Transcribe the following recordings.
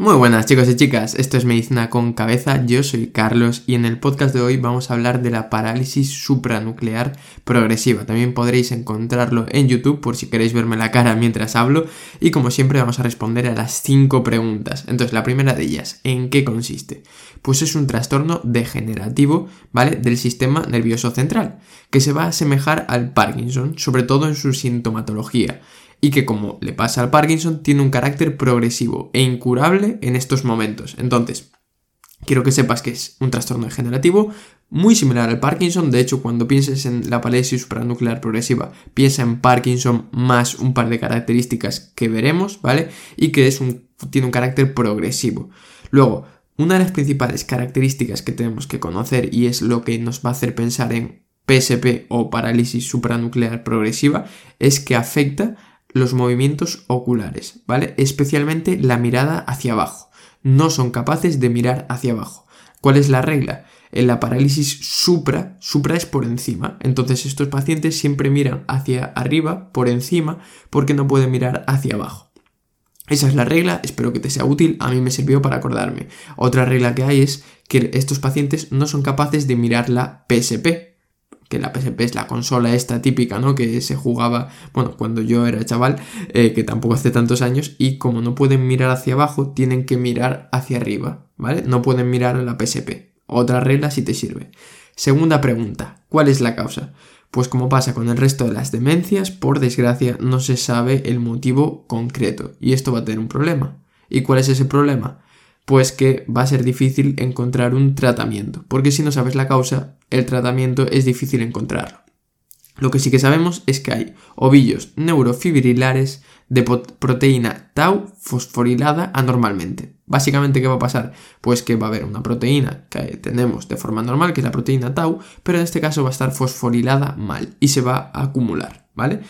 Muy buenas chicos y chicas, esto es Medicina con Cabeza, yo soy Carlos y en el podcast de hoy vamos a hablar de la parálisis supranuclear progresiva. También podréis encontrarlo en YouTube por si queréis verme la cara mientras hablo y como siempre vamos a responder a las 5 preguntas. Entonces la primera de ellas, ¿en qué consiste? Pues es un trastorno degenerativo, ¿vale? Del sistema nervioso central, que se va a asemejar al Parkinson, sobre todo en su sintomatología y que como le pasa al Parkinson tiene un carácter progresivo e incurable en estos momentos. Entonces, quiero que sepas que es un trastorno degenerativo muy similar al Parkinson, de hecho cuando pienses en la parálisis supranuclear progresiva, piensa en Parkinson más un par de características que veremos, ¿vale? Y que es un, tiene un carácter progresivo. Luego, una de las principales características que tenemos que conocer y es lo que nos va a hacer pensar en PSP o parálisis supranuclear progresiva es que afecta los movimientos oculares, ¿vale? Especialmente la mirada hacia abajo. No son capaces de mirar hacia abajo. ¿Cuál es la regla? En la parálisis supra, supra es por encima. Entonces estos pacientes siempre miran hacia arriba, por encima, porque no pueden mirar hacia abajo. Esa es la regla, espero que te sea útil, a mí me sirvió para acordarme. Otra regla que hay es que estos pacientes no son capaces de mirar la PSP, que la PSP es la consola esta típica, ¿no? Que se jugaba, bueno, cuando yo era chaval, eh, que tampoco hace tantos años, y como no pueden mirar hacia abajo, tienen que mirar hacia arriba, ¿vale? No pueden mirar la PSP. Otra regla si te sirve. Segunda pregunta, ¿cuál es la causa? Pues como pasa con el resto de las demencias, por desgracia no se sabe el motivo concreto, y esto va a tener un problema. ¿Y cuál es ese problema? pues que va a ser difícil encontrar un tratamiento, porque si no sabes la causa, el tratamiento es difícil encontrarlo. Lo que sí que sabemos es que hay ovillos neurofibrilares de proteína tau fosforilada anormalmente. Básicamente, ¿qué va a pasar? Pues que va a haber una proteína que tenemos de forma normal, que es la proteína tau, pero en este caso va a estar fosforilada mal y se va a acumular, ¿vale?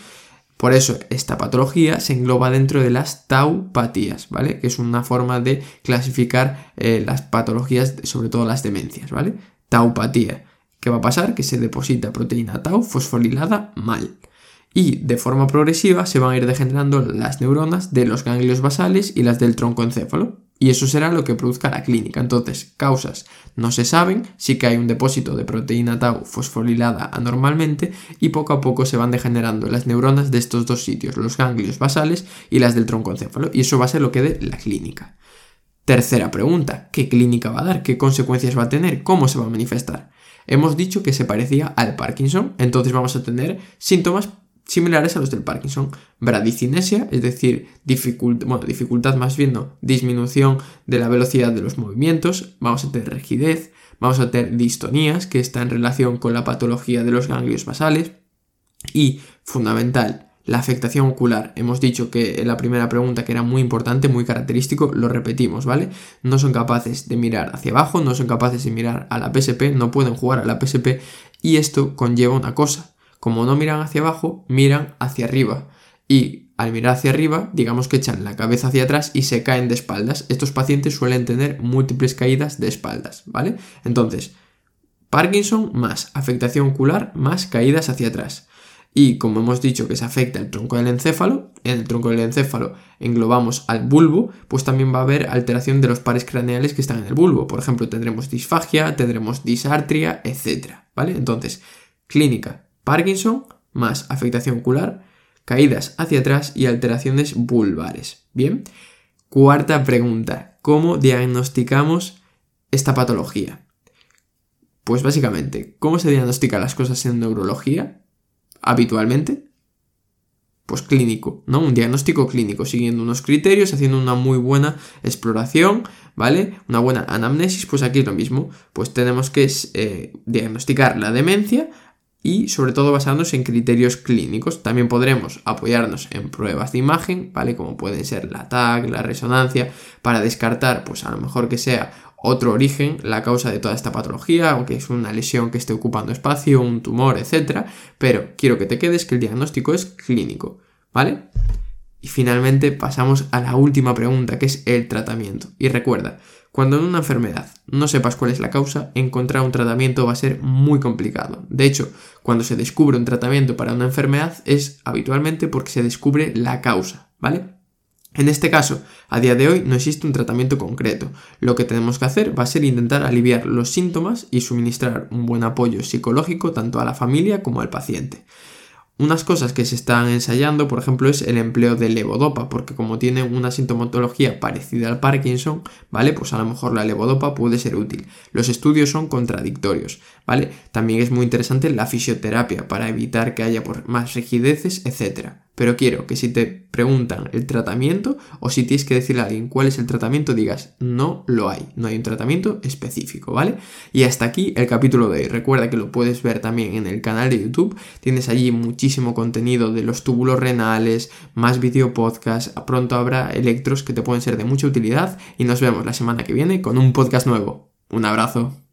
Por eso esta patología se engloba dentro de las taupatías, ¿vale? Que es una forma de clasificar eh, las patologías, sobre todo las demencias, ¿vale? Taupatía. ¿Qué va a pasar? Que se deposita proteína tau fosforilada mal. Y de forma progresiva se van a ir degenerando las neuronas de los ganglios basales y las del tronco encéfalo. Y eso será lo que produzca la clínica. Entonces, causas no se saben, sí que hay un depósito de proteína tau fosforilada anormalmente y poco a poco se van degenerando las neuronas de estos dos sitios, los ganglios basales y las del tronco encéfalo. Y eso va a ser lo que dé la clínica. Tercera pregunta, ¿qué clínica va a dar? ¿Qué consecuencias va a tener? ¿Cómo se va a manifestar? Hemos dicho que se parecía al Parkinson, entonces vamos a tener síntomas similares a los del Parkinson. Bradicinesia, es decir, dificultad, dificultad más bien, no, disminución de la velocidad de los movimientos, vamos a tener rigidez, vamos a tener distonías, que está en relación con la patología de los ganglios basales, y fundamental, la afectación ocular. Hemos dicho que la primera pregunta que era muy importante, muy característico, lo repetimos, ¿vale? No son capaces de mirar hacia abajo, no son capaces de mirar a la PSP, no pueden jugar a la PSP y esto conlleva una cosa, como no miran hacia abajo, miran hacia arriba. Y al mirar hacia arriba, digamos que echan la cabeza hacia atrás y se caen de espaldas. Estos pacientes suelen tener múltiples caídas de espaldas, ¿vale? Entonces, Parkinson más afectación ocular más caídas hacia atrás. Y como hemos dicho que se afecta el tronco del encéfalo, en el tronco del encéfalo englobamos al bulbo, pues también va a haber alteración de los pares craneales que están en el bulbo. Por ejemplo, tendremos disfagia, tendremos disartria, etc. ¿Vale? Entonces, clínica, Parkinson más afectación ocular, caídas hacia atrás y alteraciones vulvares. Bien. Cuarta pregunta. ¿Cómo diagnosticamos esta patología? Pues básicamente, ¿cómo se diagnostican las cosas en neurología habitualmente? Pues clínico, ¿no? Un diagnóstico clínico, siguiendo unos criterios, haciendo una muy buena exploración, ¿vale? Una buena anamnesis, pues aquí es lo mismo. Pues tenemos que eh, diagnosticar la demencia y sobre todo basándonos en criterios clínicos. También podremos apoyarnos en pruebas de imagen, ¿vale? Como pueden ser la TAC, la resonancia, para descartar, pues a lo mejor que sea otro origen, la causa de toda esta patología, o que es una lesión que esté ocupando espacio, un tumor, etc. Pero quiero que te quedes que el diagnóstico es clínico, ¿vale? Y finalmente pasamos a la última pregunta, que es el tratamiento. Y recuerda, cuando en una enfermedad no sepas cuál es la causa, encontrar un tratamiento va a ser muy complicado. De hecho, cuando se descubre un tratamiento para una enfermedad es habitualmente porque se descubre la causa, ¿vale? En este caso, a día de hoy no existe un tratamiento concreto. Lo que tenemos que hacer va a ser intentar aliviar los síntomas y suministrar un buen apoyo psicológico tanto a la familia como al paciente. Unas cosas que se están ensayando, por ejemplo, es el empleo de levodopa, porque como tiene una sintomatología parecida al Parkinson, ¿vale? Pues a lo mejor la levodopa puede ser útil. Los estudios son contradictorios, ¿vale? También es muy interesante la fisioterapia para evitar que haya más rigideces, etc. Pero quiero que si te preguntan el tratamiento o si tienes que decirle a alguien cuál es el tratamiento, digas no lo hay, no hay un tratamiento específico, ¿vale? Y hasta aquí el capítulo de hoy. Recuerda que lo puedes ver también en el canal de YouTube, tienes allí muchísimo contenido de los túbulos renales, más video podcast, pronto habrá electros que te pueden ser de mucha utilidad y nos vemos la semana que viene con un podcast nuevo. Un abrazo.